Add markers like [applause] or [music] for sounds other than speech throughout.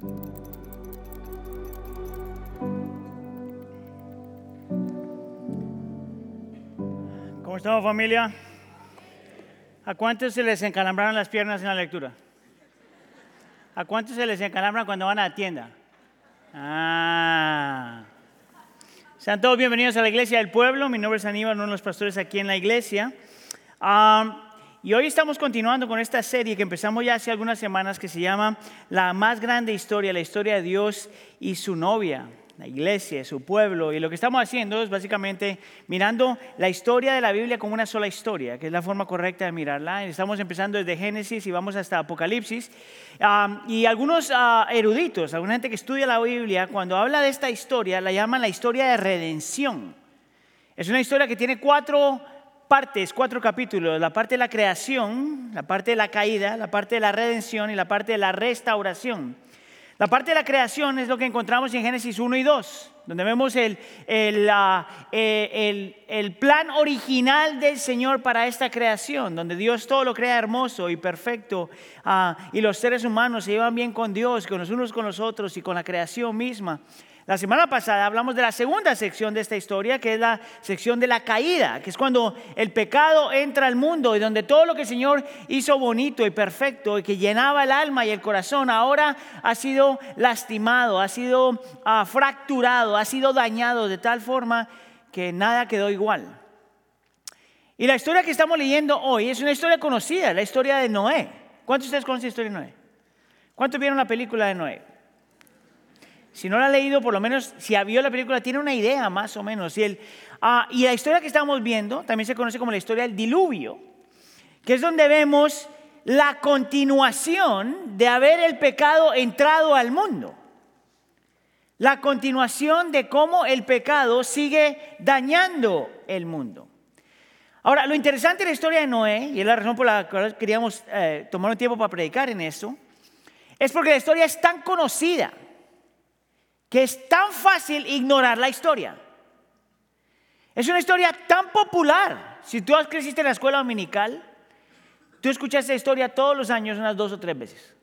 ¿Cómo estamos familia? ¿A cuántos se les encalambraron las piernas en la lectura? ¿A cuántos se les encalambran cuando van a la tienda? Ah. Sean todos bienvenidos a la iglesia del pueblo. Mi nombre es Aníbal, uno de los pastores aquí en la iglesia. Ah, y hoy estamos continuando con esta serie que empezamos ya hace algunas semanas que se llama La más grande historia, la historia de Dios y su novia la iglesia, su pueblo. Y lo que estamos haciendo es básicamente mirando la historia de la Biblia como una sola historia, que es la forma correcta de mirarla. Estamos empezando desde Génesis y vamos hasta Apocalipsis. y algunos ah, eruditos, alguna gente que estudia la Biblia, cuando habla de esta historia, la llaman la historia de redención. Es una historia que tiene cuatro partes, cuatro capítulos, la parte de la creación, la parte de la caída, la parte de la redención y la parte de la restauración. La parte de la creación es lo que encontramos en Génesis 1 y 2, donde vemos el, eh, el, plan original del Señor para esta creación, donde Dios todo lo crea hermoso y perfecto, ah, y los seres humanos se llevan bien con Dios, con los unos con los otros y con la creación misma. La semana pasada hablamos de la segunda sección de esta historia, que es la sección de la caída, que es cuando el pecado entra al mundo y donde todo lo que el Señor hizo bonito y perfecto y que llenaba el alma y el corazón, ahora ha sido lastimado, ha sido ah, fracturado, ha sido dañado de tal forma que nada quedó igual. Y la historia que estamos leyendo hoy es una historia conocida, la historia de Noé. ¿Cuántos de ustedes conocen la historia de Noé? ¿Cuántos vieron la película de Noé? Si no la ha leído, por lo menos si ha la película, tiene una idea más o menos. Y, el, ah, y la historia que estamos viendo también se conoce como la historia del diluvio, que es donde vemos la continuación de haber el pecado entrado al mundo. La continuación de cómo el pecado sigue dañando el mundo. Ahora, lo interesante de la historia de Noé, y es la razón por la cual queríamos eh, tomar un tiempo para predicar en eso, es porque la historia es tan conocida que es tan fácil ignorar la historia. Es una historia tan popular. Si tú crecido en la escuela dominical, tú escuchas esa historia todos los años unas dos o tres veces.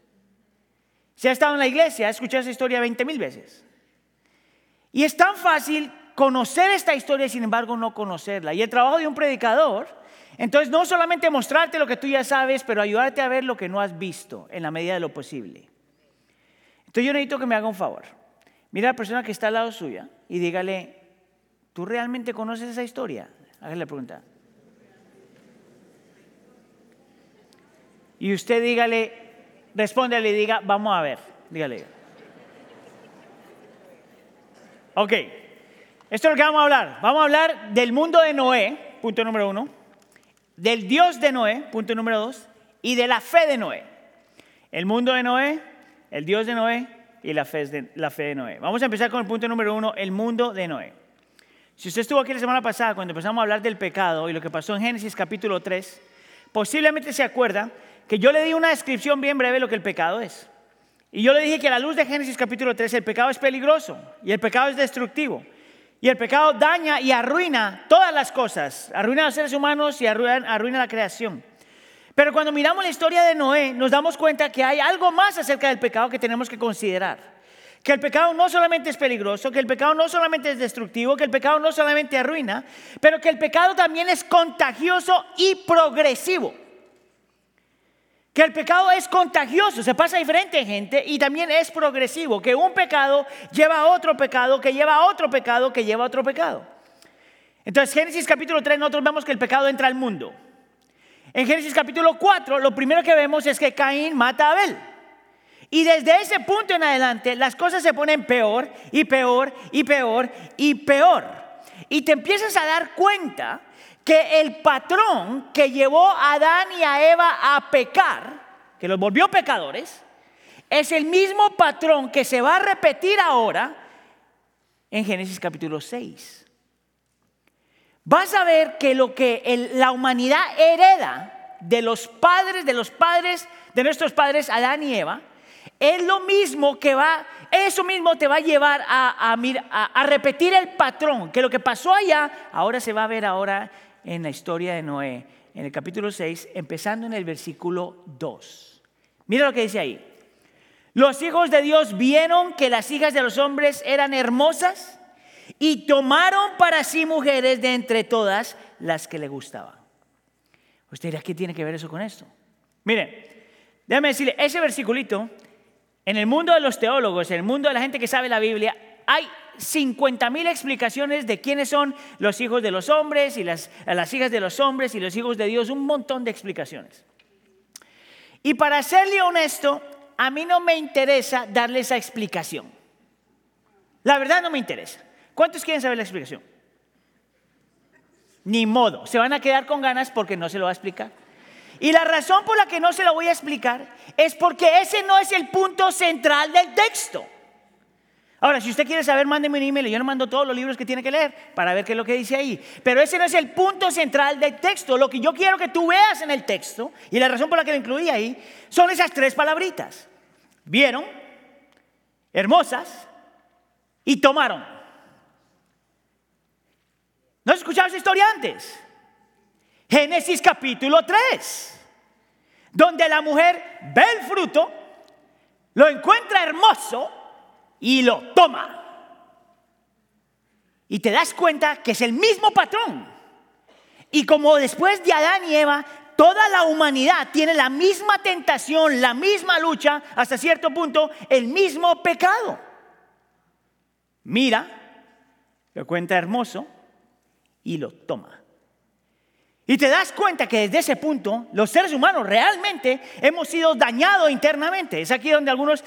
Si has estado en la iglesia, has escuchado esa historia 20 mil veces. Y es tan fácil conocer esta historia sin embargo no conocerla. Y el trabajo de un predicador, entonces no solamente mostrarte lo que tú ya sabes, pero ayudarte a ver lo que no has visto en la medida de lo posible. Entonces yo necesito que me haga un favor. Mira a la persona que está al lado suya y dígale, ¿tú realmente conoces esa historia? Hágale la pregunta. Y usted dígale, respóndale y diga, vamos a ver, dígale. Ok, esto es lo que vamos a hablar. Vamos a hablar del mundo de Noé, punto número uno, del Dios de Noé, punto número dos, y de la fe de Noé. El mundo de Noé, el Dios de Noé y la fe, de, la fe de Noé. Vamos a empezar con el punto número uno, el mundo de Noé. Si usted estuvo aquí la semana pasada cuando empezamos a hablar del pecado y lo que pasó en Génesis capítulo 3, posiblemente se acuerda que yo le di una descripción bien breve de lo que el pecado es. Y yo le dije que a la luz de Génesis capítulo 3 el pecado es peligroso y el pecado es destructivo. Y el pecado daña y arruina todas las cosas. Arruina a los seres humanos y arruina, arruina la creación. Pero cuando miramos la historia de Noé, nos damos cuenta que hay algo más acerca del pecado que tenemos que considerar. Que el pecado no solamente es peligroso, que el pecado no solamente es destructivo, que el pecado no solamente arruina, pero que el pecado también es contagioso y progresivo. Que el pecado es contagioso, se pasa a diferente gente y también es progresivo. Que un pecado lleva a otro pecado, que lleva a otro pecado, que lleva a otro pecado. Entonces, Génesis capítulo 3, nosotros vemos que el pecado entra al mundo. En Génesis capítulo 4, lo primero que vemos es que Caín mata a Abel. Y desde ese punto en adelante las cosas se ponen peor y peor y peor y peor. Y te empiezas a dar cuenta que el patrón que llevó a Adán y a Eva a pecar, que los volvió pecadores, es el mismo patrón que se va a repetir ahora en Génesis capítulo 6 vas a ver que lo que la humanidad hereda de los padres, de los padres, de nuestros padres, Adán y Eva, es lo mismo que va, eso mismo te va a llevar a, a, repetir el patrón, que lo que pasó allá, ahora se va a ver ahora en la historia de Noé, en el capítulo 6, empezando en el versículo 2. Mira lo que dice ahí. Los hijos de Dios vieron que las hijas de los hombres eran hermosas y tomaron para sí mujeres de entre todas las que le gustaban. Usted dirá, ¿qué tiene que ver eso con esto? Mire, déjame decirle, ese versiculito, en el mundo de los teólogos, en el mundo de la gente que sabe la Biblia, hay 50 mil explicaciones de quiénes son los hijos de los hombres y las, las hijas de los hombres y los hijos de Dios, un montón de explicaciones. Y para serle honesto, a mí no me interesa darle esa explicación. La verdad no me interesa. ¿Cuántos quieren saber la explicación? Ni modo, se van a quedar con ganas porque no se lo va a explicar. Y la razón por la que no se lo voy a explicar es porque ese no es el punto central del texto. Ahora, si usted quiere saber, mándeme un email. Yo le mando todos los libros que tiene que leer para ver qué es lo que dice ahí. Pero ese no es el punto central del texto. Lo que yo quiero que tú veas en el texto, y la razón por la que lo incluí ahí, son esas tres palabritas. Vieron, hermosas, y tomaron. ¿No has escuchado esa historia antes? Génesis capítulo 3, donde la mujer ve el fruto, lo encuentra hermoso, y lo toma. Y te das cuenta que es el mismo patrón. Y como después de Adán y Eva, toda la humanidad tiene la misma tentación, la misma lucha, hasta cierto punto, el mismo pecado. Mira, lo cuenta hermoso y lo toma. Y te das cuenta que desde ese punto los seres humanos realmente hemos sido dañados internamente. Es aquí donde algunos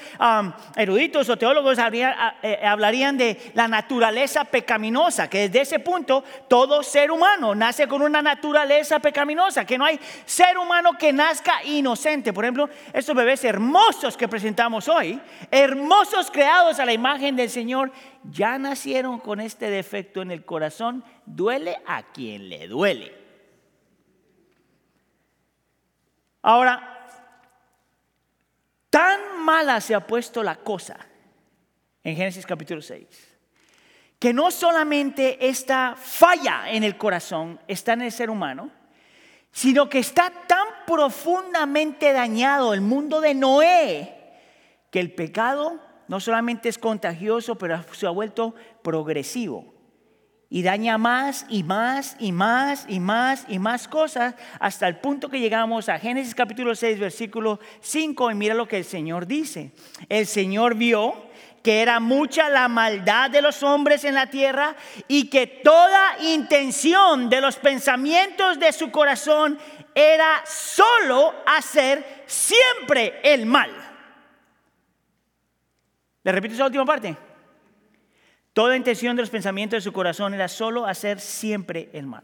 eruditos o teólogos eh, hablarían de la naturaleza pecaminosa, que desde ese punto todo ser humano nace con una naturaleza pecaminosa, que no hay ser humano que nazca inocente. Por ejemplo, estos bebés hermosos que presentamos hoy, hermosos creados a la imagen del Señor, ya nacieron con este defecto en el corazón. Duele a quien le duele. Ahora, tan mala se ha puesto la cosa en Génesis capítulo 6, que no solamente esta falla en el corazón está en el ser humano, sino que está tan profundamente dañado el mundo de Noé que el pecado no solamente es contagioso, pero se ha vuelto progresivo y daña más y más y más y más y más cosas hasta el punto que llegamos a Génesis capítulo 6 versículo 5 y mira lo que el Señor dice. El Señor vio que era mucha la maldad de los hombres en la tierra y que toda intención de los pensamientos de su corazón era solo hacer siempre el mal. ¿Le repito esa última parte? Toda intención de los pensamientos de su corazón era solo hacer siempre el mal.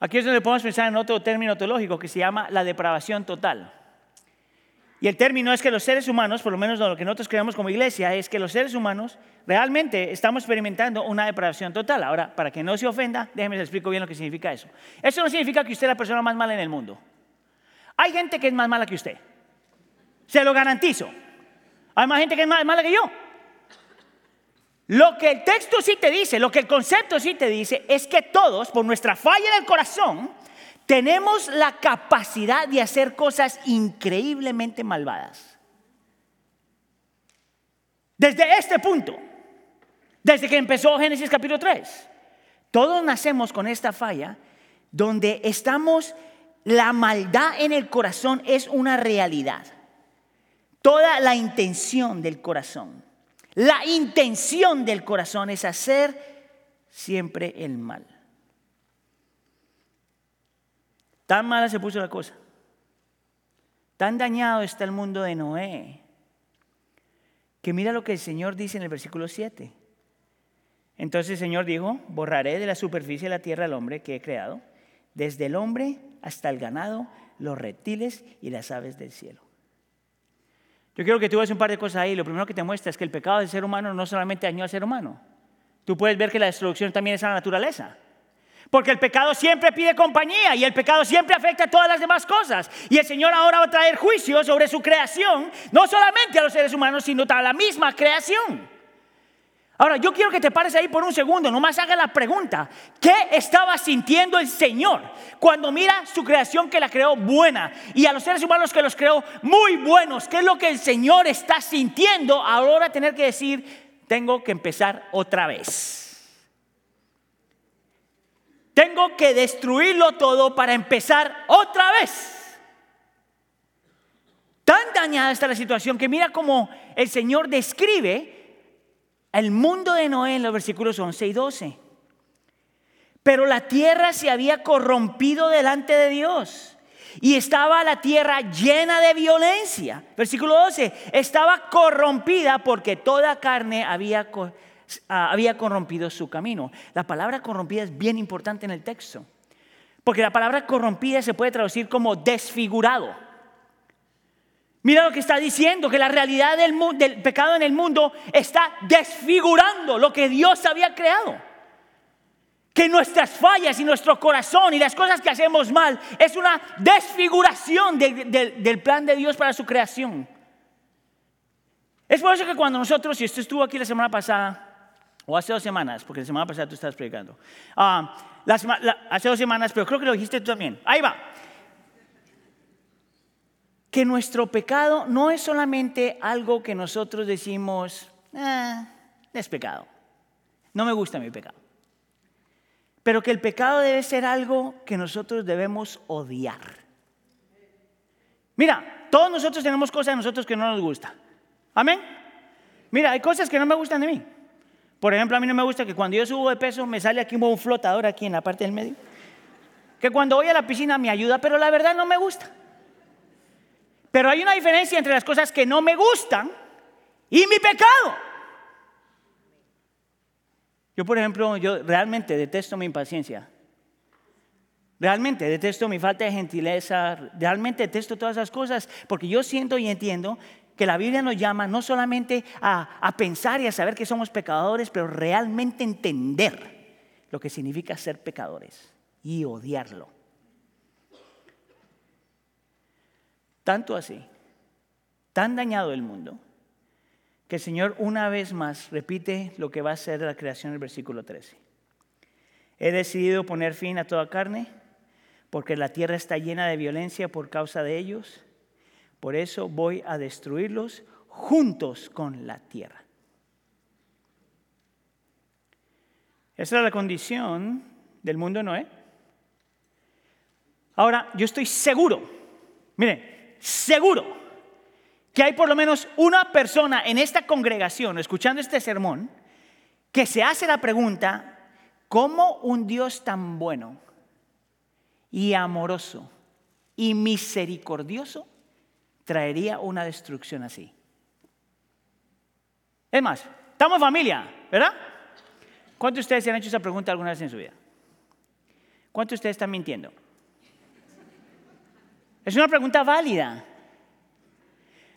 Aquí es donde podemos pensar en otro término teológico que se llama la depravación total. Y el término es que los seres humanos, por lo menos lo que nosotros creemos como iglesia, es que los seres humanos realmente estamos experimentando una depravación total. Ahora, para que no se ofenda, déjenme les explico bien lo que significa eso. Eso no significa que usted es la persona más mala en el mundo. Hay gente que es más mala que usted. Se lo garantizo. Hay más gente que es más mala que yo. Lo que el texto sí te dice, lo que el concepto sí te dice, es que todos, por nuestra falla del corazón, tenemos la capacidad de hacer cosas increíblemente malvadas. Desde este punto, desde que empezó Génesis capítulo 3, todos nacemos con esta falla donde estamos, la maldad en el corazón es una realidad. Toda la intención del corazón la intención del corazón es hacer siempre el mal. Tan mala se puso la cosa. Tan dañado está el mundo de Noé. Que mira lo que el Señor dice en el versículo 7. Entonces el Señor dijo, borraré de la superficie de la tierra al hombre que he creado, desde el hombre hasta el ganado, los reptiles y las aves del cielo. Yo quiero que tú veas un par de cosas ahí. Lo primero que te muestra es que el pecado del ser humano no solamente dañó al ser humano. Tú puedes ver que la destrucción también es a la naturaleza. Porque el pecado siempre pide compañía y el pecado siempre afecta a todas las demás cosas. Y el Señor ahora va a traer juicio sobre su creación, no solamente a los seres humanos, sino a la misma creación. Ahora, yo quiero que te pares ahí por un segundo, nomás haga la pregunta, ¿qué estaba sintiendo el Señor cuando mira su creación que la creó buena y a los seres humanos que los creó muy buenos? ¿Qué es lo que el Señor está sintiendo ahora tener que decir, tengo que empezar otra vez? Tengo que destruirlo todo para empezar otra vez. Tan dañada está la situación que mira cómo el Señor describe el mundo de Noé en los versículos 11 y 12. Pero la tierra se había corrompido delante de Dios. Y estaba la tierra llena de violencia. Versículo 12. Estaba corrompida porque toda carne había, ah, había corrompido su camino. La palabra corrompida es bien importante en el texto. Porque la palabra corrompida se puede traducir como desfigurado. Mira lo que está diciendo, que la realidad del, pecado en el mundo está desfigurando lo que Dios había creado. Que nuestras fallas y nuestro corazón y las cosas que hacemos mal es una desfiguración del plan de Dios para su creación. Es por eso que cuando nosotros, y esto estuvo aquí la semana pasada, o hace dos semanas, porque la semana pasada tú estabas predicando, ah, hace dos semanas, pero creo que lo dijiste tú también. Ahí va que nuestro pecado no es solamente algo que nosotros decimos, ah, es pecado, no me gusta mi pecado, pero que el pecado debe ser algo que nosotros debemos odiar. Mira, todos nosotros tenemos cosas de nosotros que no nos gustan. Amén. Mira, hay cosas que no me gustan de mí. Por ejemplo, a mí no me gusta que cuando yo subo de peso me sale aquí un flotador aquí en la parte del medio. Que cuando voy a la piscina me ayuda, pero la verdad no me gusta. Pero hay una diferencia entre las cosas que no me gustan y mi pecado. Yo, por ejemplo, yo realmente detesto mi impaciencia. Realmente detesto mi falta de gentileza, realmente detesto todas esas cosas, porque yo siento y entiendo que la Biblia nos llama no solamente a, a, pensar y a saber que somos pecadores, pero realmente entender lo que significa ser pecadores y odiarlo. Tanto así, tan dañado el mundo, que el Señor una vez más repite lo que va a ser la creación del versículo 13. He decidido poner fin a toda carne, porque la tierra está llena de violencia por causa de ellos. Por eso voy a destruirlos juntos con la tierra. Esa es la condición del mundo Noé. Ahora, yo estoy seguro, miren, seguro que hay por lo menos una persona en esta congregación, escuchando este sermón, que se hace la pregunta, ¿cómo un Dios tan bueno y amoroso y misericordioso traería una destrucción así? Es más, estamos en familia, ¿verdad? ¿Cuántos de ustedes se han hecho esa pregunta alguna vez en su vida? ¿Cuántos de ustedes están mintiendo? Es una pregunta válida.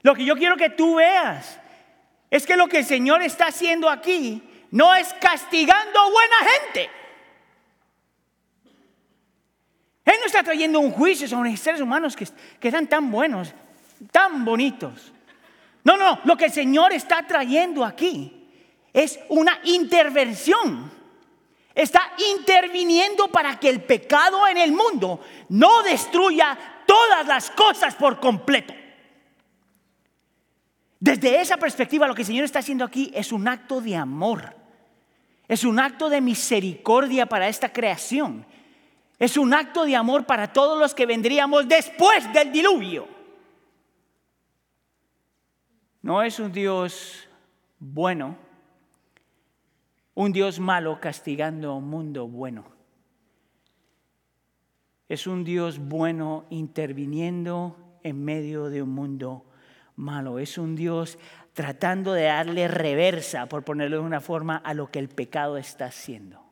Lo que yo quiero que tú veas es que lo que el Señor está haciendo aquí no es castigando a buena gente. Él no está trayendo un juicio sobre seres humanos que, que están tan buenos, tan bonitos. No, no, lo que el Señor está trayendo aquí es una intervención. Está interviniendo para que el pecado en el mundo no destruya todas las cosas por completo. Desde esa perspectiva lo que el Señor está haciendo aquí es un acto de amor. Es un acto de misericordia para esta creación. Es un acto de amor para todos los que vendríamos después del diluvio. No es un Dios bueno, un Dios malo castigando a un mundo bueno es un Dios bueno interviniendo en medio de un mundo malo. Es un Dios tratando de darle reversa, por ponerlo de una forma, a lo que el pecado está haciendo.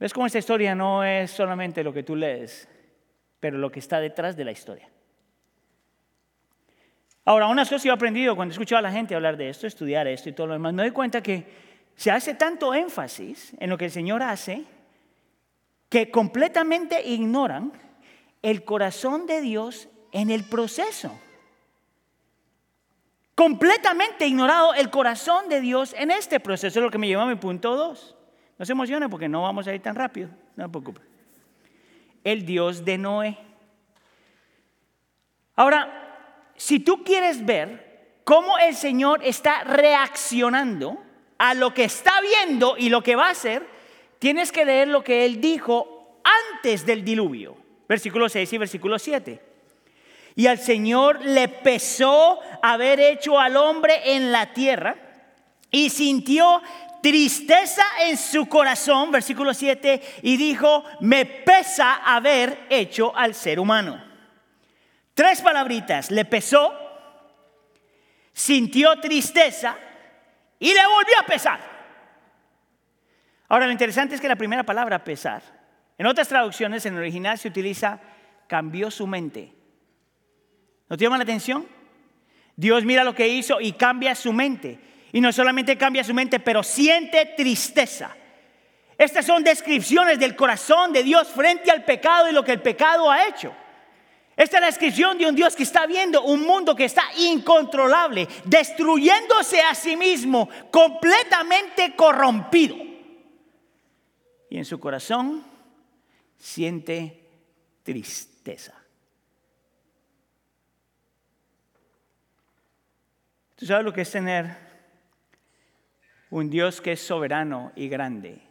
¿Ves cómo esta historia no es solamente lo que tú lees, pero lo que está detrás de la historia? Ahora, una cosa que he aprendido cuando he escuchado a la gente hablar de esto, estudiar esto y todo lo demás, me doy cuenta que se hace tanto énfasis en lo que el Señor hace que completamente ignoran el corazón de Dios en el proceso. completamente ignorado el corazón de Dios en este proceso. Es lo que me lleva a mi punto 2. No se emocione porque no vamos a ir tan rápido, no se preocupe. El Dios de Noé. Ahora, si tú quieres ver cómo el Señor está reaccionando a lo que está viendo y lo que va a hacer, tienes que leer lo que Él dijo antes del diluvio. Versículo 6 y versículo 7. Y al Señor le pesó haber hecho al hombre en la tierra y sintió tristeza en su corazón, versículo 7, y dijo, me pesa haber hecho al ser humano. Tres palabritas, le pesó, sintió tristeza y le volvió a pesar. Ahora, lo interesante es que la primera palabra, pesar, en otras traducciones, en el original se utiliza cambió su mente. ¿No te llama la atención? Dios mira lo que hizo y cambia su mente. Y no solamente cambia su mente, pero siente tristeza. Estas son descripciones del corazón de Dios frente al pecado y lo que el pecado ha hecho. Esta es la descripción de un Dios que está viendo un mundo que está incontrolable, destruyéndose a sí mismo, completamente corrompido. Y en su corazón siente tristeza. ¿Tú sabes lo que es tener un Dios que es soberano y grande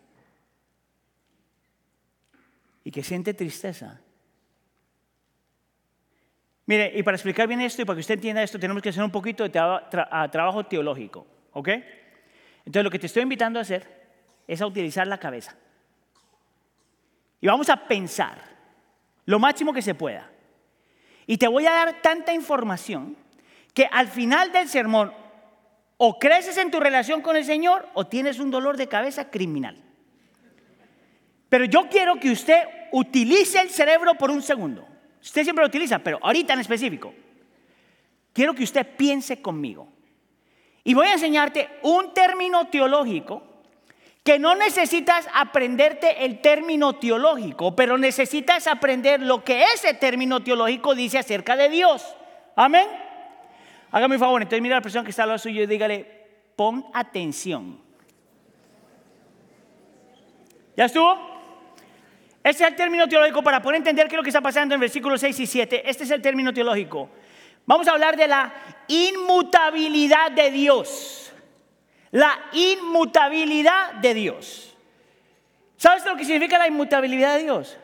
y que siente tristeza. Mire, y para explicar bien esto y para que usted entienda esto, tenemos que hacer un poquito de trabajo teológico, ¿ok? Entonces lo que te estoy invitando a hacer es a utilizar la cabeza. Y vamos a pensar lo máximo que se pueda. Y te voy a dar tanta información que al final del sermón o creces en tu relación con el Señor o tienes un dolor de cabeza criminal. Pero yo quiero que usted utilice el cerebro por un segundo. Usted siempre lo utiliza, pero ahorita en específico. Quiero que usted piense conmigo. Y voy a enseñarte un término teológico que no necesitas aprenderte el término teológico, pero necesitas aprender lo que ese término teológico dice acerca de Dios. Amén. Hágame un favor, entonces mira a la persona que está al lado suyo y dígale, pon atención. ¿Ya estuvo? Ese es el término teológico para poder entender qué es lo que está pasando en versículos 6 y 7. Este es el término teológico. Vamos a hablar de la inmutabilidad de Dios. La inmutabilidad de Dios. ¿Sabes lo que significa la inmutabilidad de Dios?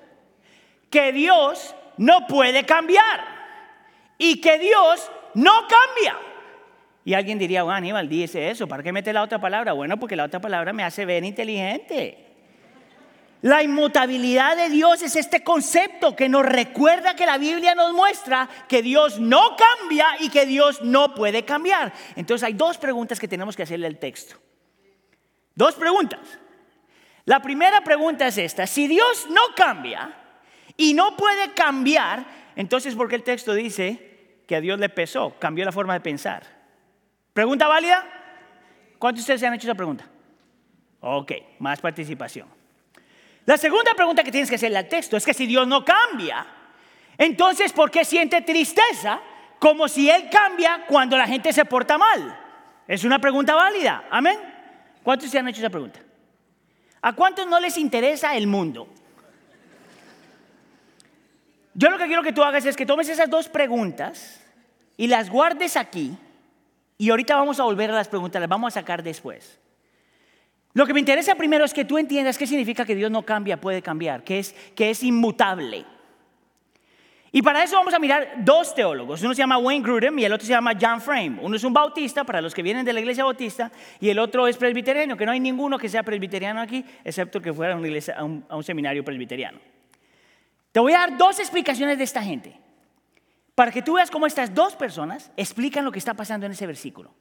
Que Dios no puede cambiar y que Dios no cambia. Y alguien diría, bueno, Aníbal, dice eso, ¿para qué mete la otra palabra? Bueno, porque la otra palabra me hace ver inteligente. La inmutabilidad de Dios es este concepto que nos recuerda que la Biblia nos muestra que Dios no cambia y que Dios no puede cambiar. Entonces hay dos preguntas que tenemos que hacerle al texto. Dos preguntas. La primera pregunta es esta, si Dios no cambia y no puede cambiar, entonces ¿por qué el texto dice que a Dios le pesó, cambió la forma de pensar. ¿Pregunta válida? ¿Cuántos de ustedes se han hecho esa pregunta? Ok, más participación. La segunda pregunta que tienes que hacerle al texto es que si Dios no cambia, entonces ¿por qué siente tristeza como si Él cambia cuando la gente se porta mal? Es una pregunta válida. Amén. ¿Cuántos se han hecho esa pregunta? ¿A cuántos no les interesa el mundo? Yo lo que quiero que tú hagas es que tomes esas dos preguntas y las guardes aquí. Y ahorita vamos a volver a las preguntas, las vamos a sacar después. Lo que me interesa primero es que tú entiendas qué significa que Dios no cambia, puede cambiar, que es, que es inmutable. Y para eso vamos a mirar dos teólogos. Uno se llama Wayne Grudem y el otro se llama John Frame. Uno es un bautista, para los que vienen de la iglesia bautista, y el otro es presbiteriano, que no hay ninguno que sea presbiteriano aquí, excepto que fuera a, a un seminario presbiteriano. Te voy a dar dos explicaciones de esta gente, para que tú veas cómo estas dos personas explican lo que está pasando en ese versículo.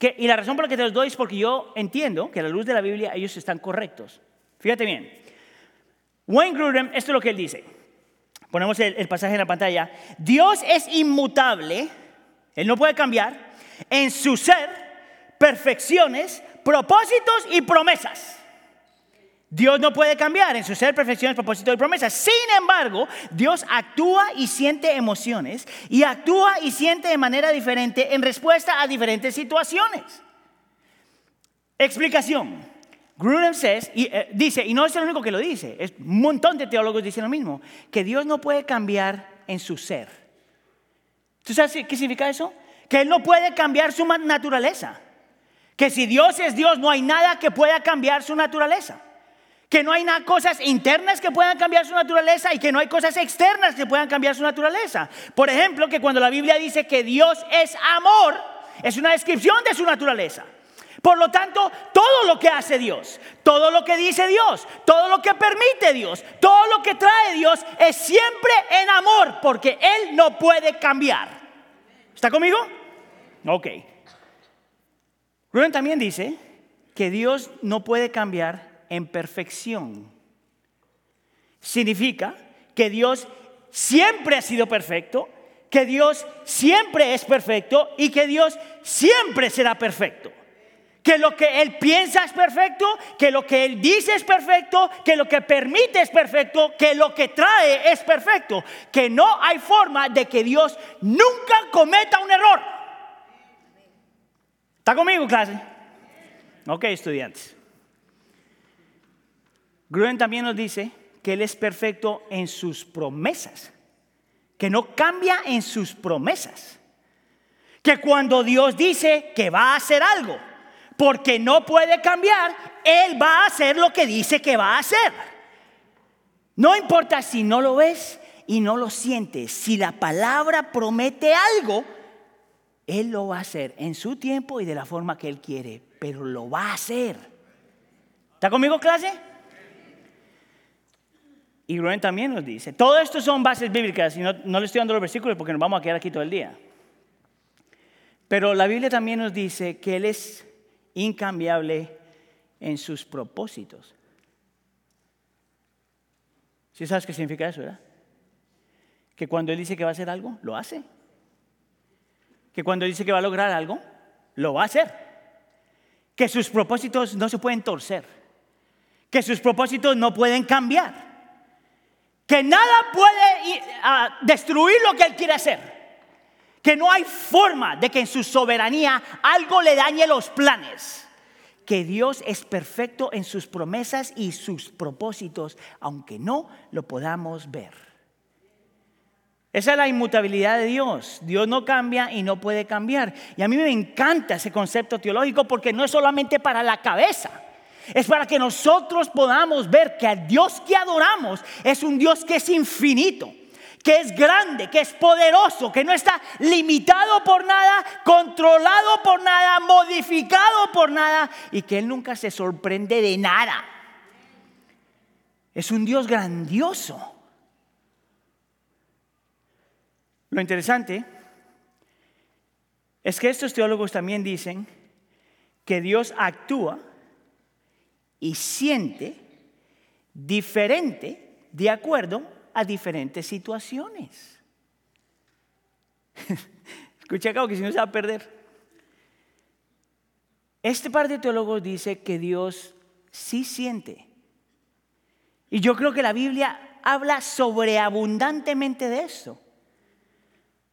Y la razón por la que te los doy es porque yo entiendo que a la luz de la Biblia ellos están correctos. Fíjate bien. Wayne Grudem, esto es lo que él dice. Ponemos el, el pasaje en la pantalla. Dios es inmutable, Él no puede cambiar, en su ser, perfecciones, propósitos y promesas. Dios no puede cambiar en su ser, perfección, propósito y promesa. Sin embargo, Dios actúa y siente emociones y actúa y siente de manera diferente en respuesta a diferentes situaciones. Explicación. Grudem says, y, eh, dice, y no es el único que lo dice, es, un montón de teólogos dicen lo mismo, que Dios no puede cambiar en su ser. ¿Tú sabes qué significa eso? Que Él no puede cambiar su naturaleza. Que si Dios es Dios, no hay nada que pueda cambiar su naturaleza. Que no hay nada, cosas internas que puedan cambiar su naturaleza y que no hay cosas externas que puedan cambiar su naturaleza. Por ejemplo, que cuando la Biblia dice que Dios es amor, es una descripción de su naturaleza. Por lo tanto, todo lo que hace Dios, todo lo que dice Dios, todo lo que permite Dios, todo lo que trae Dios es siempre en amor, porque Él no puede cambiar. ¿Está conmigo? Ok. Rubén también dice que Dios no puede cambiar en perfección. Significa que Dios siempre ha sido perfecto, que Dios siempre es perfecto y que Dios siempre será perfecto que lo que Él piensa es perfecto, que lo que Él dice es perfecto, que lo que permite es perfecto, que lo que trae es perfecto, que no hay forma de que Dios nunca cometa un error. ¿Está conmigo, clase? Ok, estudiantes. Gruen también nos dice que Él es perfecto en sus promesas, que no cambia en sus promesas, que cuando Dios dice que va a hacer algo, porque no puede cambiar, Él va a hacer lo que dice que va a hacer. No importa si no lo ves y no lo sientes, si la palabra promete algo, Él lo va a hacer en su tiempo y de la forma que Él quiere, pero lo va a hacer. ¿Está conmigo clase? Y Rubén también nos dice, todo esto son bases bíblicas y no, no le estoy dando los versículos porque nos vamos a quedar aquí todo el día. Pero la Biblia también nos dice que Él es incambiable en sus propósitos. ¿Sí sabes qué significa eso, verdad? Que cuando Él dice que va a hacer algo, lo hace. Que cuando Él dice que va a lograr algo, lo va a hacer. Que sus propósitos no se pueden torcer. Que sus propósitos no pueden cambiar. Que nada puede destruir lo que Él quiere hacer que no hay forma de que en su soberanía algo le dañe los planes. Que Dios es perfecto en sus promesas y sus propósitos, aunque no lo podamos ver. Esa es la inmutabilidad de Dios. Dios no cambia y no puede cambiar. Y a mí me encanta ese concepto teológico porque no es solamente para la cabeza. Es para que nosotros podamos ver que el Dios que adoramos es un Dios que es infinito que es grande, que es poderoso, que no está limitado por nada, controlado por nada, modificado por nada y que Él nunca se sorprende de nada. Es un Dios grandioso. Lo interesante es que estos teólogos también dicen que Dios actúa y siente diferente de acuerdo a diferentes situaciones. [laughs] Escucha acá que si no se va a perder. Este par de teólogos dice que Dios sí siente. Y yo creo que la Biblia habla sobreabundantemente de esto.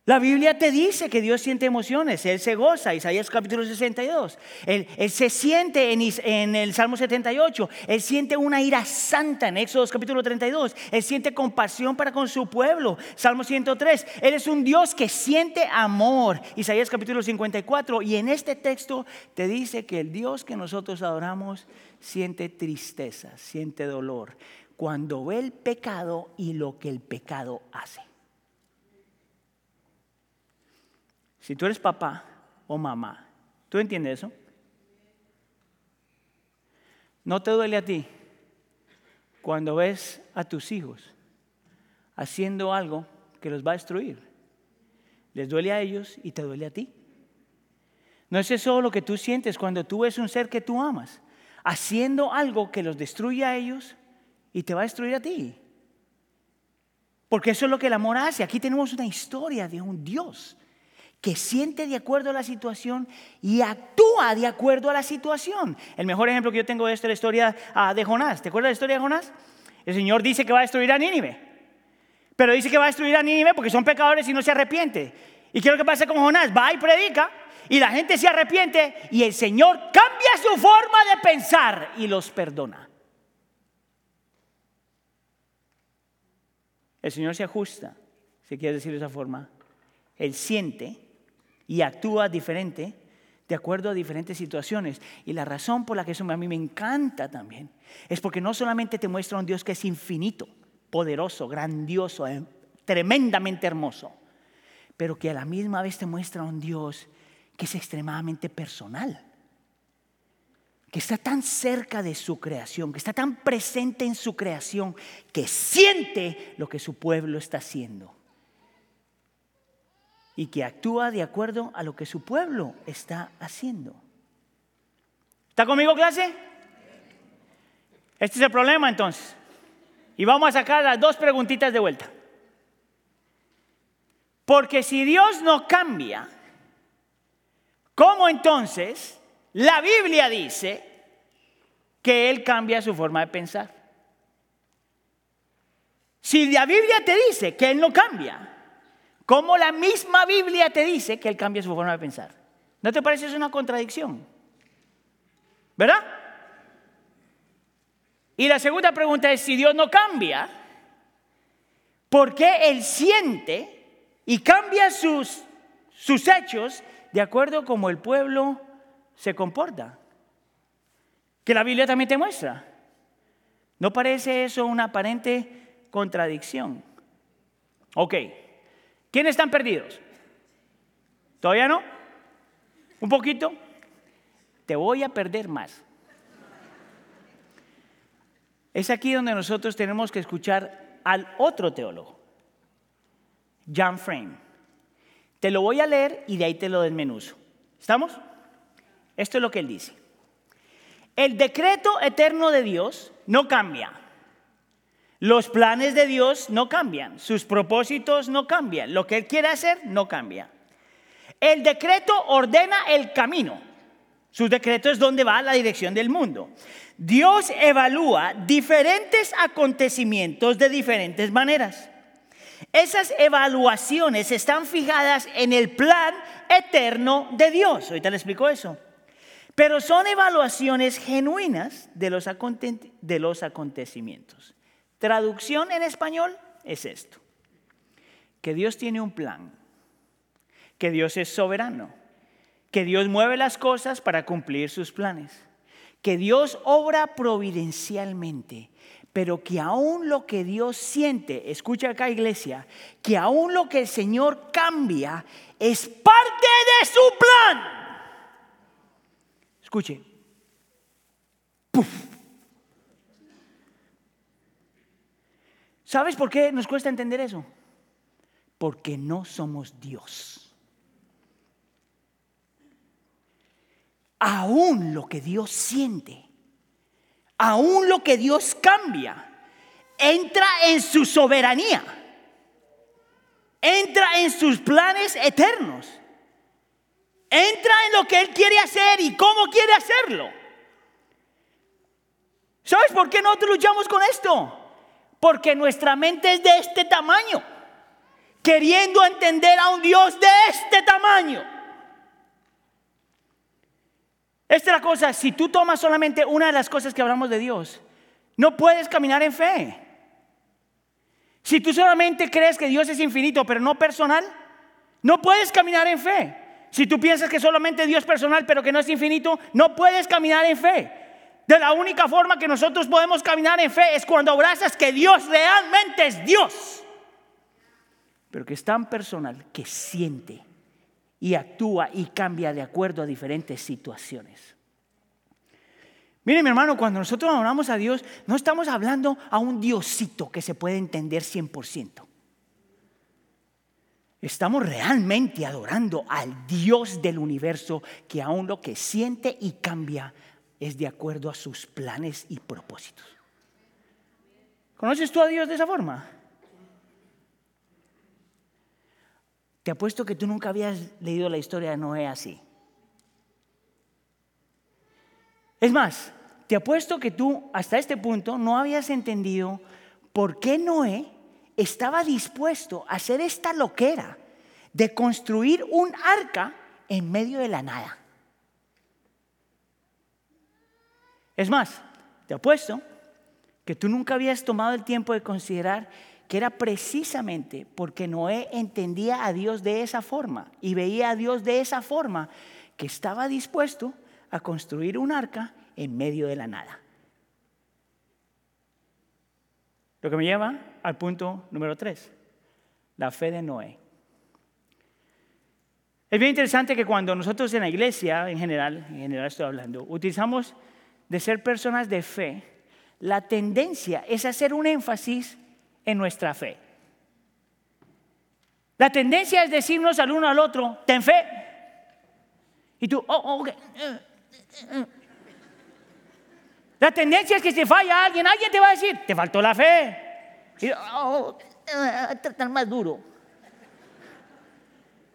La Biblia te dice que Dios siente emociones, Él se goza, Isaías capítulo 62. Él, se siente en, en, el Salmo 78, Él siente una ira santa en Éxodo capítulo 32, Él siente compasión para con su pueblo, Salmo 103. Él es un Dios que siente amor, Isaías capítulo 54. Y en este texto te dice que el Dios que nosotros adoramos siente tristeza, siente dolor, cuando ve el pecado y lo que el pecado hace. Si tú eres papá o mamá, ¿tú entiendes eso? ¿No te duele a ti cuando ves a tus hijos haciendo algo que los va a destruir? Les duele a ellos y te duele a ti. ¿No es eso lo que tú sientes cuando tú ves un ser que tú amas haciendo algo que los destruye a ellos y te va a destruir a ti? Porque eso es lo que el amor hace. Aquí tenemos una historia de un Dios que siente de acuerdo a la situación y actúa de acuerdo a la situación. El mejor ejemplo que yo tengo de esto es la historia ah, de Jonás. ¿Te acuerdas de la historia de Jonás? El Señor dice que va a destruir a Nínive. Pero dice que va a destruir a Nínive porque son pecadores y no se arrepiente. ¿Y qué es lo que pasa con Jonás? Va y predica y la gente se arrepiente y el Señor cambia su forma de pensar y los perdona. El Señor se ajusta, si quiere decir de esa forma. Él siente y actúa diferente de acuerdo a diferentes situaciones. Y la razón por la que eso a mí me encanta también es porque no solamente te muestra un Dios que es infinito, poderoso, grandioso, eh, tremendamente hermoso, pero que a la misma vez te muestra un Dios que es extremadamente personal, que está tan cerca de su creación, que está tan presente en su creación, que siente lo que su pueblo está haciendo y que actúa de acuerdo a lo que su pueblo está haciendo. ¿Está conmigo clase? Este es el problema entonces. Y vamos a sacar las dos preguntitas de vuelta. Porque si Dios no cambia, ¿cómo entonces la Biblia dice que Él cambia su forma de pensar? Si la Biblia te dice que Él no cambia, como la misma Biblia te dice que Él cambia su forma de pensar. ¿No te parece eso una contradicción? ¿Verdad? Y la segunda pregunta es, si Dios no cambia, ¿por qué Él siente y cambia sus, sus hechos de acuerdo a cómo el pueblo se comporta? Que la Biblia también te muestra. ¿No parece eso una aparente contradicción? Ok. ¿Quiénes están perdidos? ¿Todavía no? ¿Un poquito? Te voy a perder más. Es aquí donde nosotros tenemos que escuchar al otro teólogo, John Frame. Te lo voy a leer y de ahí te lo desmenuzo. ¿Estamos? Esto es lo que él dice. El decreto eterno de Dios no cambia. Los planes de Dios no cambian, sus propósitos no cambian, lo que Él quiere hacer no cambia. El decreto ordena el camino, sus decretos es donde va la dirección del mundo. Dios evalúa diferentes acontecimientos de diferentes maneras. Esas evaluaciones están fijadas en el plan eterno de Dios. Ahorita le explico eso. Pero son evaluaciones genuinas de los, de los acontecimientos. Traducción en español es esto, que Dios tiene un plan, que Dios es soberano, que Dios mueve las cosas para cumplir sus planes, que Dios obra providencialmente, pero que aún lo que Dios siente, escucha acá iglesia, que aún lo que el Señor cambia es parte de su plan. Escuche. Puf. ¿Sabes por qué nos cuesta entender eso? Porque no somos Dios. Aún lo que Dios siente, aún lo que Dios cambia, entra en su soberanía, entra en sus planes eternos, entra en lo que Él quiere hacer y cómo quiere hacerlo. ¿Sabes por qué nosotros luchamos con esto? Porque nuestra mente es de este tamaño, queriendo entender a un Dios de este tamaño. Esta es la cosa, si tú tomas solamente una de las cosas que hablamos de Dios, no puedes caminar en fe. Si tú solamente crees que Dios es infinito pero no personal, no puedes caminar en fe. Si tú piensas que solamente Dios es personal pero que no es infinito, no puedes caminar en fe. De la única forma que nosotros podemos caminar en fe es cuando abrazas que Dios realmente es Dios. Pero que es tan personal que siente y actúa y cambia de acuerdo a diferentes situaciones. Mire mi hermano, cuando nosotros hablamos a Dios, no estamos hablando a un Diosito que se puede entender 100%. Estamos realmente adorando al Dios del universo que aún lo que siente y cambia es de acuerdo a sus planes y propósitos. ¿Conoces tú a Dios de esa forma? Te apuesto que tú nunca habías leído la historia de Noé así. Es más, te apuesto que tú hasta este punto no habías entendido por qué Noé estaba dispuesto a hacer esta loquera de construir un arca en medio de la nada. Es más, te apuesto que tú nunca habías tomado el tiempo de considerar que era precisamente porque Noé entendía a Dios de esa forma y veía a Dios de esa forma que estaba dispuesto a construir un arca en medio de la nada. Lo que me lleva al punto número tres, la fe de Noé. Es bien interesante que cuando nosotros en la iglesia, en general, en general estoy hablando, utilizamos de ser personas de fe, la tendencia es hacer un énfasis en nuestra fe. La tendencia es decirnos al uno al otro, ten fe. Y tú, oh, oh ok. La tendencia es que si falla alguien, alguien te va a decir, te faltó la fe. Y, oh, tratar más duro.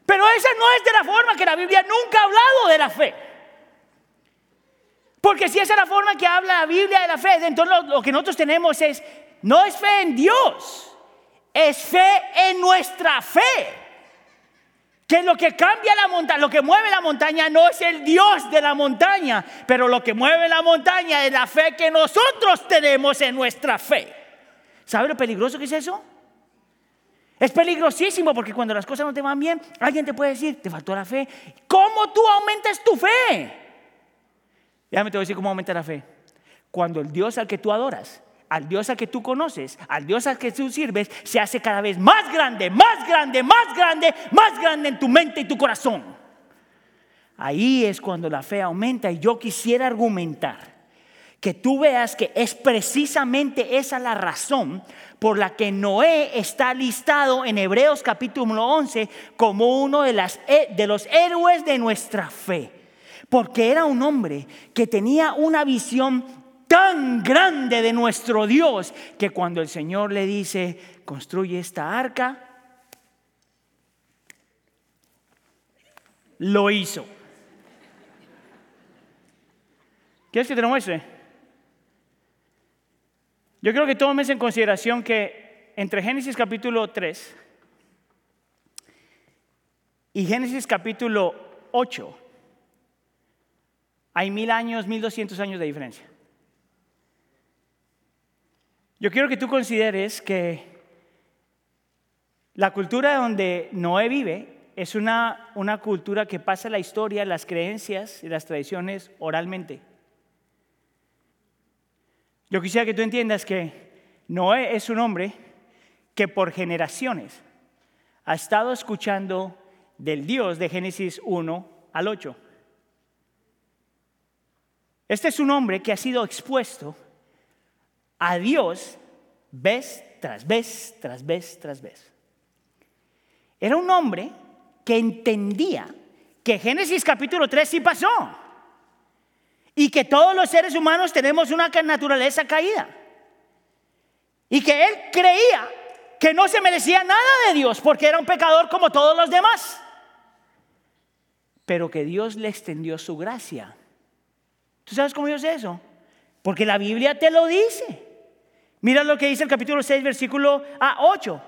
Pero esa no es de la forma que la Biblia nunca ha hablado de la fe. Porque si esa es la forma que habla la Biblia de la fe, entonces lo, lo que nosotros tenemos es no es fe en Dios, es fe en nuestra fe. Que lo que cambia la montaña, lo que mueve la montaña no es el Dios de la montaña, pero lo que mueve la montaña es la fe que nosotros tenemos en nuestra fe. ¿Sabe lo peligroso que es eso? Es peligrosísimo porque cuando las cosas no te van bien, alguien te puede decir, te faltó la fe. ¿Cómo tú aumentas tu fe? Déjame te voy a decir cómo aumenta la fe. Cuando el Dios al que tú adoras al Dios al que tú conoces, al Dios al que tú sirves, se hace cada vez más grande, más grande, más grande, más grande en tu mente y tu corazón. Ahí es cuando la fe aumenta y yo quisiera argumentar que tú veas que es precisamente esa la razón por la que Noé está listado en Hebreos capítulo 11 como uno de, los héroes de nuestra fe. Porque era un hombre que tenía una visión tan grande de nuestro Dios que cuando el Señor le dice, construye esta arca, lo hizo. ¿Quieres que te lo muestre? Yo creo que tomes en consideración que entre Génesis capítulo 3 y Génesis capítulo 8 hay mil años, mil doscientos años de diferencia. Yo quiero que tú consideres que la cultura donde Noé vive es una, una cultura que pasa la historia, las creencias y las tradiciones oralmente. Yo quisiera que tú entiendas que Noé es un hombre que por generaciones ha estado escuchando del Dios de Génesis 1 al 8. Este es un hombre que ha sido expuesto a Dios vez tras vez, tras vez, tras vez. Era un hombre que entendía que Génesis capítulo 3 sí pasó y que todos los seres humanos tenemos una naturaleza caída y que él creía que no se merecía nada de Dios porque era un pecador como todos los demás, pero que Dios le extendió su gracia. ¿Tú sabes cómo yo sé eso? Porque la Biblia te lo dice. Mira lo que dice el capítulo 6, versículo 8.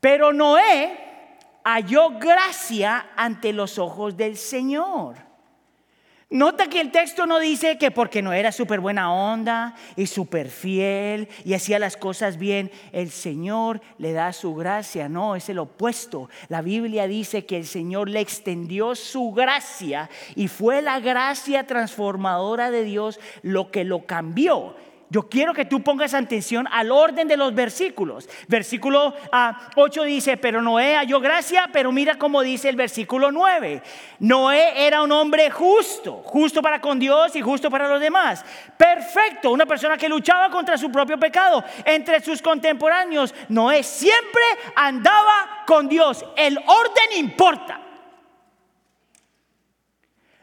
Pero Noé halló gracia ante los ojos del Señor. Nota que el texto no dice que porque no era súper buena onda y súper fiel y hacía las cosas bien, el Señor le da su gracia. No, es el opuesto. La Biblia dice que el Señor le extendió su gracia y fue la gracia transformadora de Dios lo que lo cambió yo quiero que tú pongas atención al orden de los versículos. Versículo 8 ah, dice, pero Noé halló gracia, pero mira cómo dice el versículo 9. Noé era un hombre justo, justo para con Dios y justo para los demás. Perfecto, una persona que luchaba contra su propio pecado. Entre sus contemporáneos, Noé siempre andaba con Dios. El orden importa.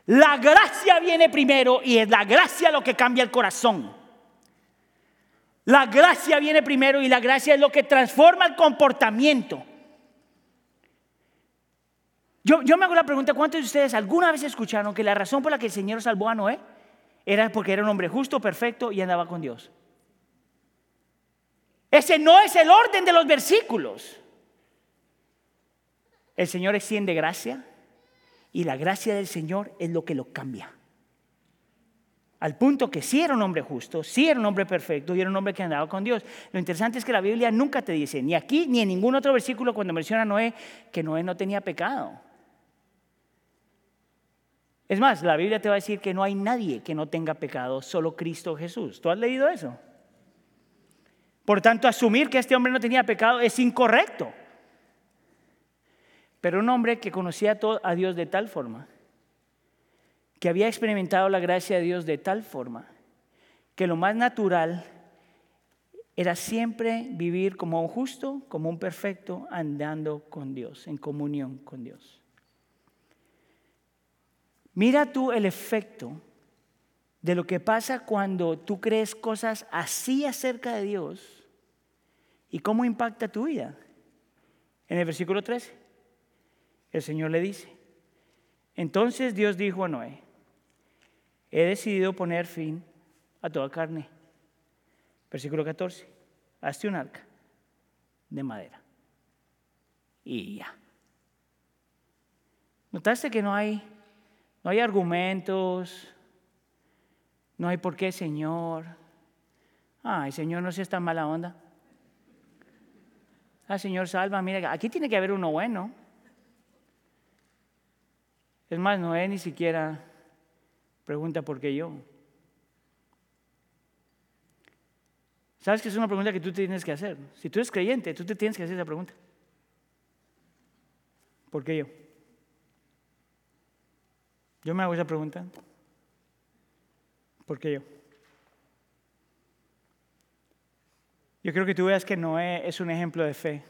La gracia viene primero y es la gracia lo que cambia el corazón. La gracia viene primero y la gracia es lo que transforma el comportamiento. Yo, yo me hago la pregunta, ¿cuántos de ustedes alguna vez escucharon que la razón por la que el Señor salvó a Noé era porque era un hombre justo, perfecto y andaba con Dios? Ese no es el orden de los versículos. El Señor extiende gracia y la gracia del Señor es lo que lo cambia. Al punto que sí era un hombre justo, sí era un hombre perfecto y era un hombre que andaba con Dios. Lo interesante es que la Biblia nunca te dice, ni aquí ni en ningún otro versículo cuando menciona a Noé, que Noé no tenía pecado. Es más, la Biblia te va a decir que no hay nadie que no tenga pecado, solo Cristo Jesús. ¿Tú has leído eso? Por tanto, asumir que este hombre no tenía pecado es incorrecto. Pero un hombre que conocía a Dios de tal forma, que había experimentado la gracia de Dios de tal forma, que lo más natural era siempre vivir como un justo, como un perfecto, andando con Dios, en comunión con Dios. Mira tú el efecto de lo que pasa cuando tú crees cosas así acerca de Dios y cómo impacta tu vida. En el versículo 13. El Señor le dice, entonces Dios dijo a Noé, he decidido poner fin a toda carne. Versículo 14, hazte un arca de madera. Y ya. ¿Notaste que no hay, no hay argumentos? No hay por qué, Señor. Ay, Señor, no seas tan mala onda. Ah, Señor, salva, mira, aquí tiene que haber uno bueno. Es más, Noé ni siquiera pregunta por qué yo. ¿Sabes que es una pregunta que tú tienes que hacer? Si tú eres creyente, tú te tienes que hacer esa pregunta. ¿Por qué yo? Yo me hago esa pregunta. ¿Por qué yo? Yo creo que tú veas que Noé es un ejemplo de fe,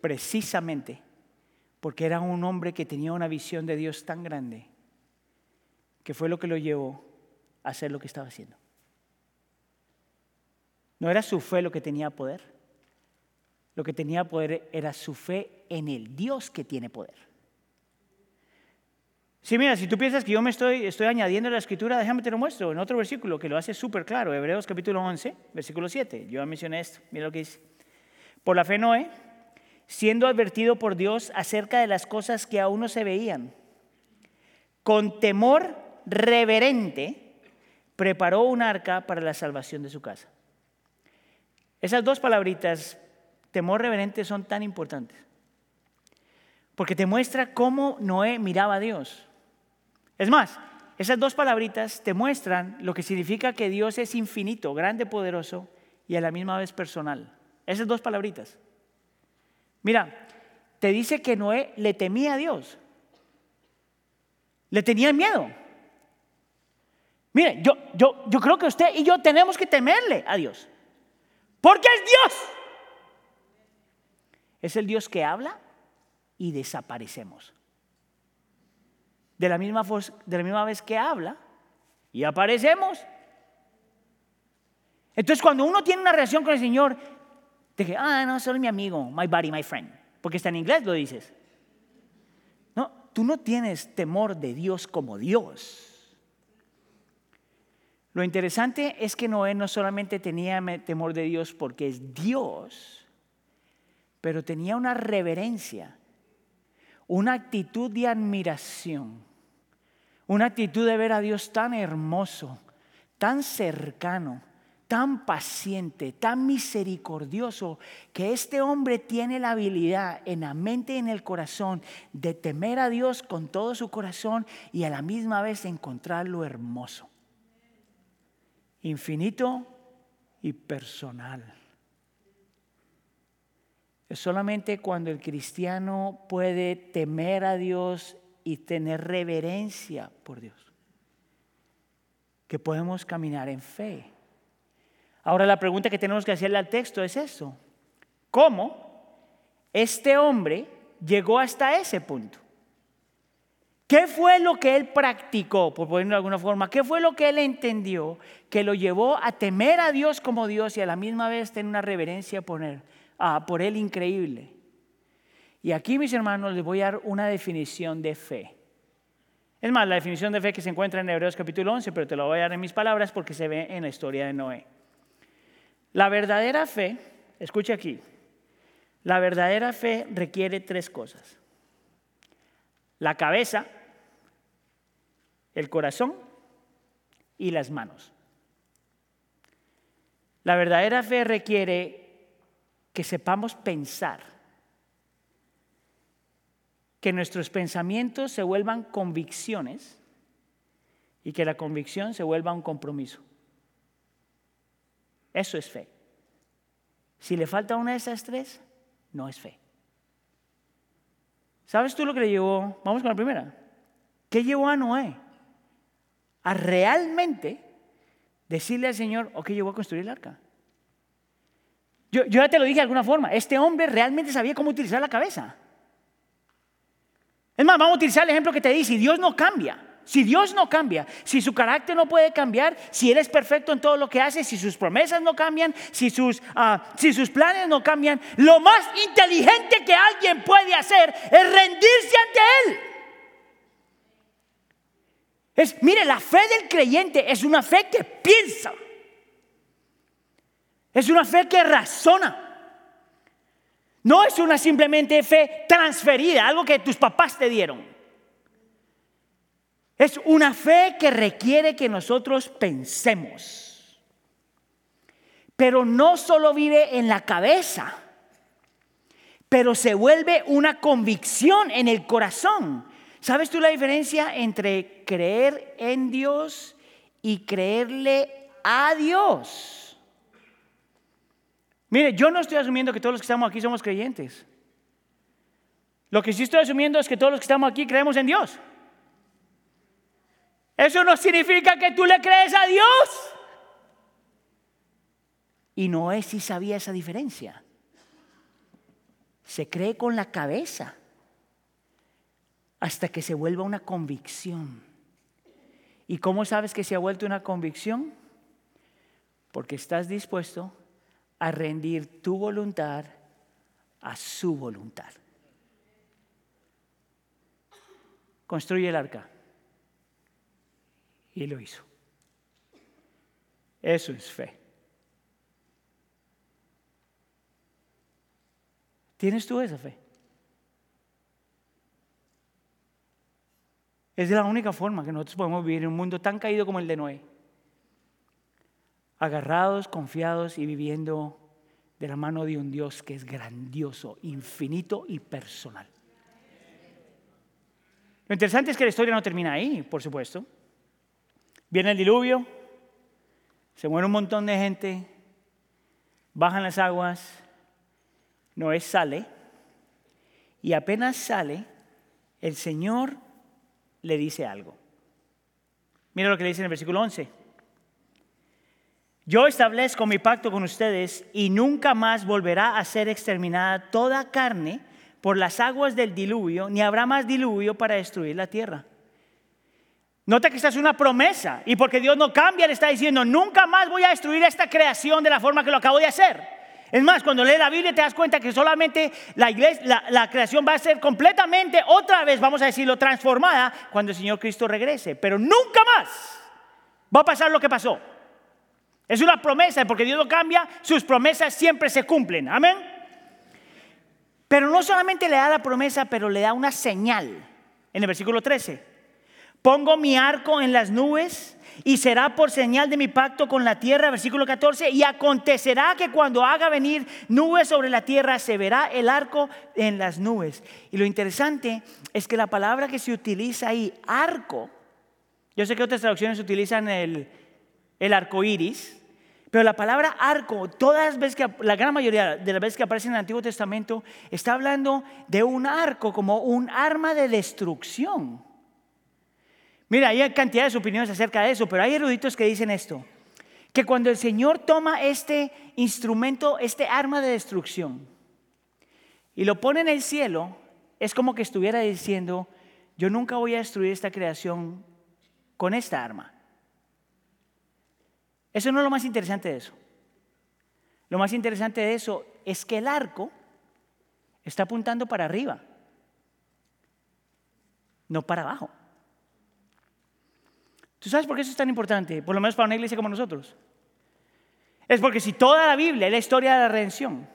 precisamente porque era un hombre que tenía una visión de Dios tan grande que fue lo que lo llevó a hacer lo que estaba haciendo. No era su fe lo que tenía poder, lo que tenía poder era su fe en el Dios que tiene poder. Sí, mira, si tú piensas que yo me estoy, estoy añadiendo a la escritura, déjame te lo muestro en otro versículo que lo hace súper claro, Hebreos capítulo 11, versículo 7. Yo ya mencioné esto, mira lo que dice. Por la fe Noé, siendo advertido por Dios acerca de las cosas que aún no se veían. Con temor reverente, preparó un arca para la salvación de su casa. Esas dos palabritas, temor reverente, son tan importantes. Porque te muestra cómo Noé miraba a Dios. Es más, esas dos palabritas te muestran lo que significa que Dios es infinito, grande, poderoso y a la misma vez personal. Esas dos palabritas. Mira, te dice que Noé le temía a Dios. Le tenía miedo. Mire, yo, yo, yo creo que usted y yo tenemos que temerle a Dios. Porque es Dios. Es el Dios que habla y desaparecemos. De la misma, de la misma vez que habla y aparecemos. Entonces cuando uno tiene una relación con el Señor, Dije, ah, no, solo mi amigo, my buddy, my friend. Porque está en inglés, lo dices. No, tú no tienes temor de Dios como Dios. Lo interesante es que Noé no solamente tenía temor de Dios porque es Dios, pero tenía una reverencia, una actitud de admiración, una actitud de ver a Dios tan hermoso, tan cercano, tan paciente, tan misericordioso, que este hombre tiene la habilidad en la mente y en el corazón de temer a Dios con todo su corazón y a la misma vez encontrar lo hermoso, infinito y personal. Es solamente cuando el cristiano puede temer a Dios y tener reverencia por Dios que podemos caminar en fe. Ahora la pregunta que tenemos que hacerle al texto es eso. ¿Cómo este hombre llegó hasta ese punto? ¿Qué fue lo que él practicó, por ponerlo de alguna forma? ¿Qué fue lo que él entendió que lo llevó a temer a Dios como Dios y a la misma vez tener una reverencia por él, ah, increíble? Y aquí, mis hermanos, les voy a dar una definición de fe. Es más, la definición de fe que se encuentra en Hebreos capítulo 11, pero te lo voy a dar en mis palabras porque se ve en la historia de Noé. La verdadera fe, escucha aquí, la verdadera fe requiere tres cosas. La cabeza, el corazón y las manos. La verdadera fe requiere que sepamos pensar que nuestros pensamientos se vuelvan convicciones y que la convicción se vuelva un compromiso. Eso es fe. Si le falta una de esas tres, no es fe. ¿Sabes tú lo que le llevó? Vamos con la primera. ¿Qué llevó a Noé? A realmente decirle al Señor, ¿o qué llevó a construir el arca? Yo, yo ya te lo dije de alguna forma, este hombre realmente sabía cómo utilizar la cabeza. Es más, vamos a utilizar el ejemplo que te di, si Dios no cambia, si Dios no cambia, si su carácter no puede cambiar, si Él es perfecto en todo lo que hace, si sus promesas no cambian, si sus, ah, si sus planes no cambian, lo más inteligente que alguien puede hacer es rendirse ante Él. Es, mire, la fe del creyente es una fe que piensa, es una fe que razona. No es una simplemente fe transferida, algo que tus papás te dieron. Es una fe que requiere que nosotros pensemos. Pero no solo vive en la cabeza, pero se vuelve una convicción en el corazón. ¿Sabes tú la diferencia entre creer en Dios y creerle a Dios? Mire, yo no estoy asumiendo que todos los que estamos aquí somos creyentes. Lo que sí estoy asumiendo es que todos los que estamos aquí creemos en Dios. Eso no significa que tú le crees a Dios. Y Noé sí sabía esa diferencia. Se cree con la cabeza hasta que se vuelva una convicción. ¿Y cómo sabes que se ha vuelto una convicción? Porque estás dispuesto a rendir tu voluntad a su voluntad. Construye el arca. Y lo hizo. Eso es fe. ¿Tienes tú esa fe? Es la única forma que nosotros podemos vivir en un mundo tan caído como el de Noé agarrados, confiados y viviendo de la mano de un Dios que es grandioso, infinito y personal. Lo interesante es que la historia no termina ahí, por supuesto. Viene el diluvio, se muere un montón de gente, bajan las aguas, Noé sale y apenas sale, el Señor le dice algo. Mira lo que le dice en el versículo 11. Yo establezco mi pacto con ustedes y nunca más volverá a ser exterminada toda carne por las aguas del diluvio, ni habrá más diluvio para destruir la tierra. Nota que esta es una promesa y porque Dios no cambia, le está diciendo, nunca más voy a destruir esta creación de la forma que lo acabo de hacer. Es más, cuando lees la Biblia te das cuenta que solamente la, iglesia, la creación va a ser completamente, otra vez, vamos a decirlo, transformada cuando el Señor Cristo regrese. Pero nunca más va a pasar lo que pasó. Es una promesa, porque Dios no cambia, sus promesas siempre se cumplen. Amén. Pero no solamente le da la promesa, pero le da una señal. En el versículo 13. Pongo mi arco en las nubes y será por señal de mi pacto con la tierra, versículo 14, y acontecerá que cuando haga venir nubes sobre la tierra, se verá el arco en las nubes. Y lo interesante es que la palabra que se utiliza ahí, arco, yo sé que otras traducciones utilizan el, el arco iris. Pero la palabra arco, todas las veces que, la gran mayoría de las veces que aparece en el Antiguo Testamento, está hablando de un arco como un arma de destrucción. Mira, hay cantidades de opiniones acerca de eso, pero hay eruditos que dicen esto, que cuando el Señor toma este instrumento, este arma de destrucción, y lo pone en el cielo, es como que estuviera diciendo, yo nunca voy a destruir esta creación con esta arma. Eso no es lo más interesante de eso. Lo más interesante de eso es que el arco está apuntando para arriba, no para abajo. ¿Tú sabes por qué eso es tan importante? Por lo menos para una iglesia como nosotros. Es porque si toda la Biblia es la historia de la redención,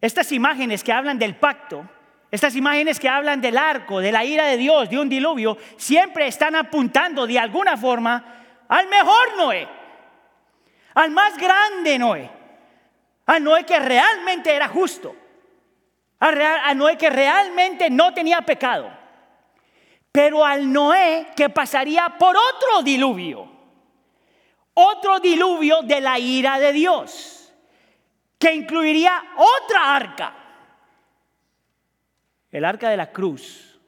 estas imágenes que hablan del pacto, estas imágenes que hablan del arco, de la ira de Dios, de un diluvio, siempre están apuntando de alguna forma al mejor Noé, al más grande Noé, al Noé que realmente era justo, al, Noé que realmente no tenía pecado, pero al Noé que pasaría por otro diluvio, otro diluvio de la ira de Dios, que incluiría otra arca el arca de la cruz.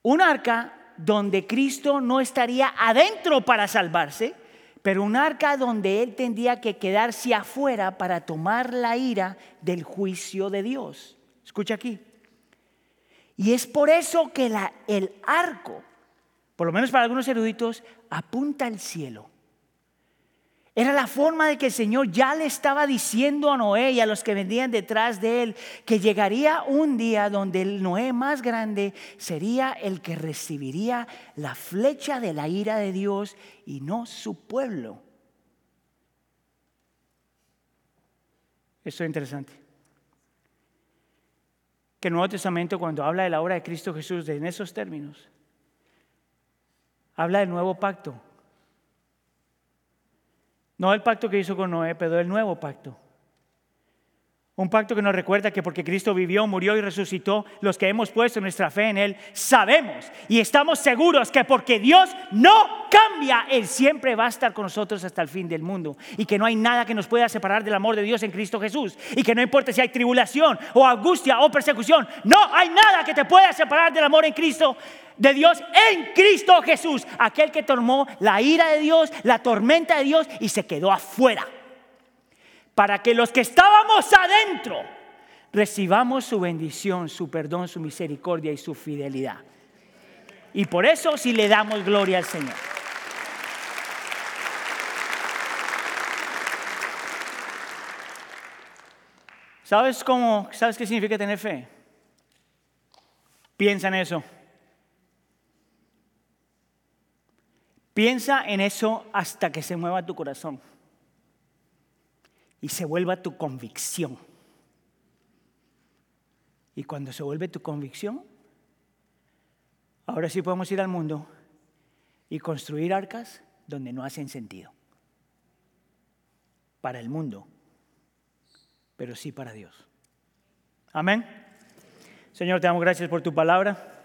Un arca donde Cristo no estaría adentro para salvarse, pero un arca donde Él tendría que quedarse afuera para tomar la ira del juicio de Dios. Escucha aquí. Y es por eso que el arco, por lo menos para algunos eruditos, apunta al cielo. Era la forma de que el Señor ya le estaba diciendo a Noé y a los que vendían detrás de él que llegaría un día donde el Noé más grande sería el que recibiría la flecha de la ira de Dios y no su pueblo. Esto es interesante. Que el Nuevo Testamento cuando habla de la obra de Cristo Jesús en esos términos, habla del nuevo pacto no el pacto que hizo con Noé, pero el nuevo pacto. Un pacto que nos recuerda que porque Cristo vivió, murió y resucitó, los que hemos puesto nuestra fe en Él, sabemos y estamos seguros que porque Dios no cambia, Él siempre va a estar con nosotros hasta el fin del mundo. Y que no hay nada que nos pueda separar del amor de Dios en Cristo Jesús. Y que no importa si hay tribulación o angustia o persecución, no hay nada que te pueda separar del amor en Cristo de Dios en Cristo Jesús, aquel que tomó la ira de Dios, la tormenta de Dios y se quedó afuera. Para que los que estábamos adentro recibamos su bendición, su perdón, su misericordia y su fidelidad. Y por eso si le damos gloria al Señor. ¿Sabes cómo? ¿Sabes qué significa tener fe? Piensa en eso. Piensa en eso hasta que se mueva tu corazón y se vuelva tu convicción. Y cuando se vuelve tu convicción, ahora sí podemos ir al mundo y construir arcas donde no hacen sentido. Para el mundo, pero sí para Dios. Amén. Señor, te damos gracias por tu palabra.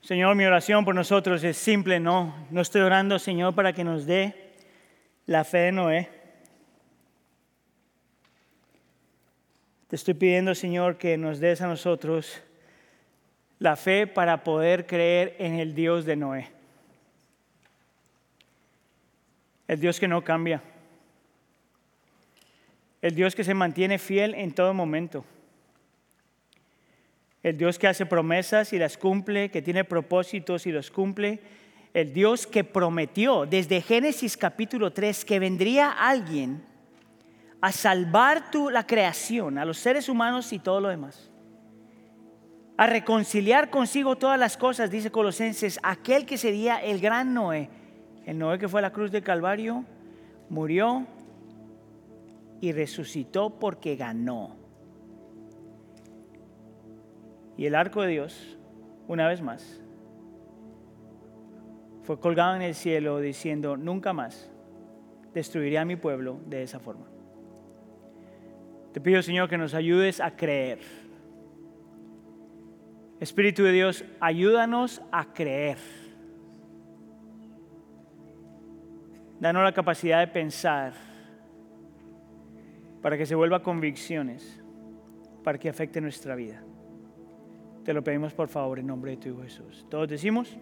Señor, mi oración por nosotros es simple, no, no estoy orando, Señor, para que nos dé la fe de Noé. Te estoy pidiendo, Señor, que nos des a nosotros la fe para poder creer en el Dios de Noé. El Dios que no cambia. El Dios que se mantiene fiel en todo momento el Dios que hace promesas y las cumple, que tiene propósitos y los cumple, el Dios que prometió desde Génesis capítulo 3 que vendría alguien a salvar tu, la creación, a los seres humanos y todo lo demás, a reconciliar consigo todas las cosas, dice Colosenses, aquel que sería el gran Noé, el Noé que fue a la cruz del Calvario, murió y resucitó porque ganó. Y el arco de Dios, una vez más, fue colgado en el cielo diciendo, nunca más destruiré a mi pueblo de esa forma. Te pido, Señor, que nos ayudes a creer. Espíritu de Dios, ayúdanos a creer. Danos la capacidad de pensar para que se vuelva convicciones, para que afecte nuestra vida. Te lo pedimos por favor en nombre de tu Hijo Jesús. Todos decimos.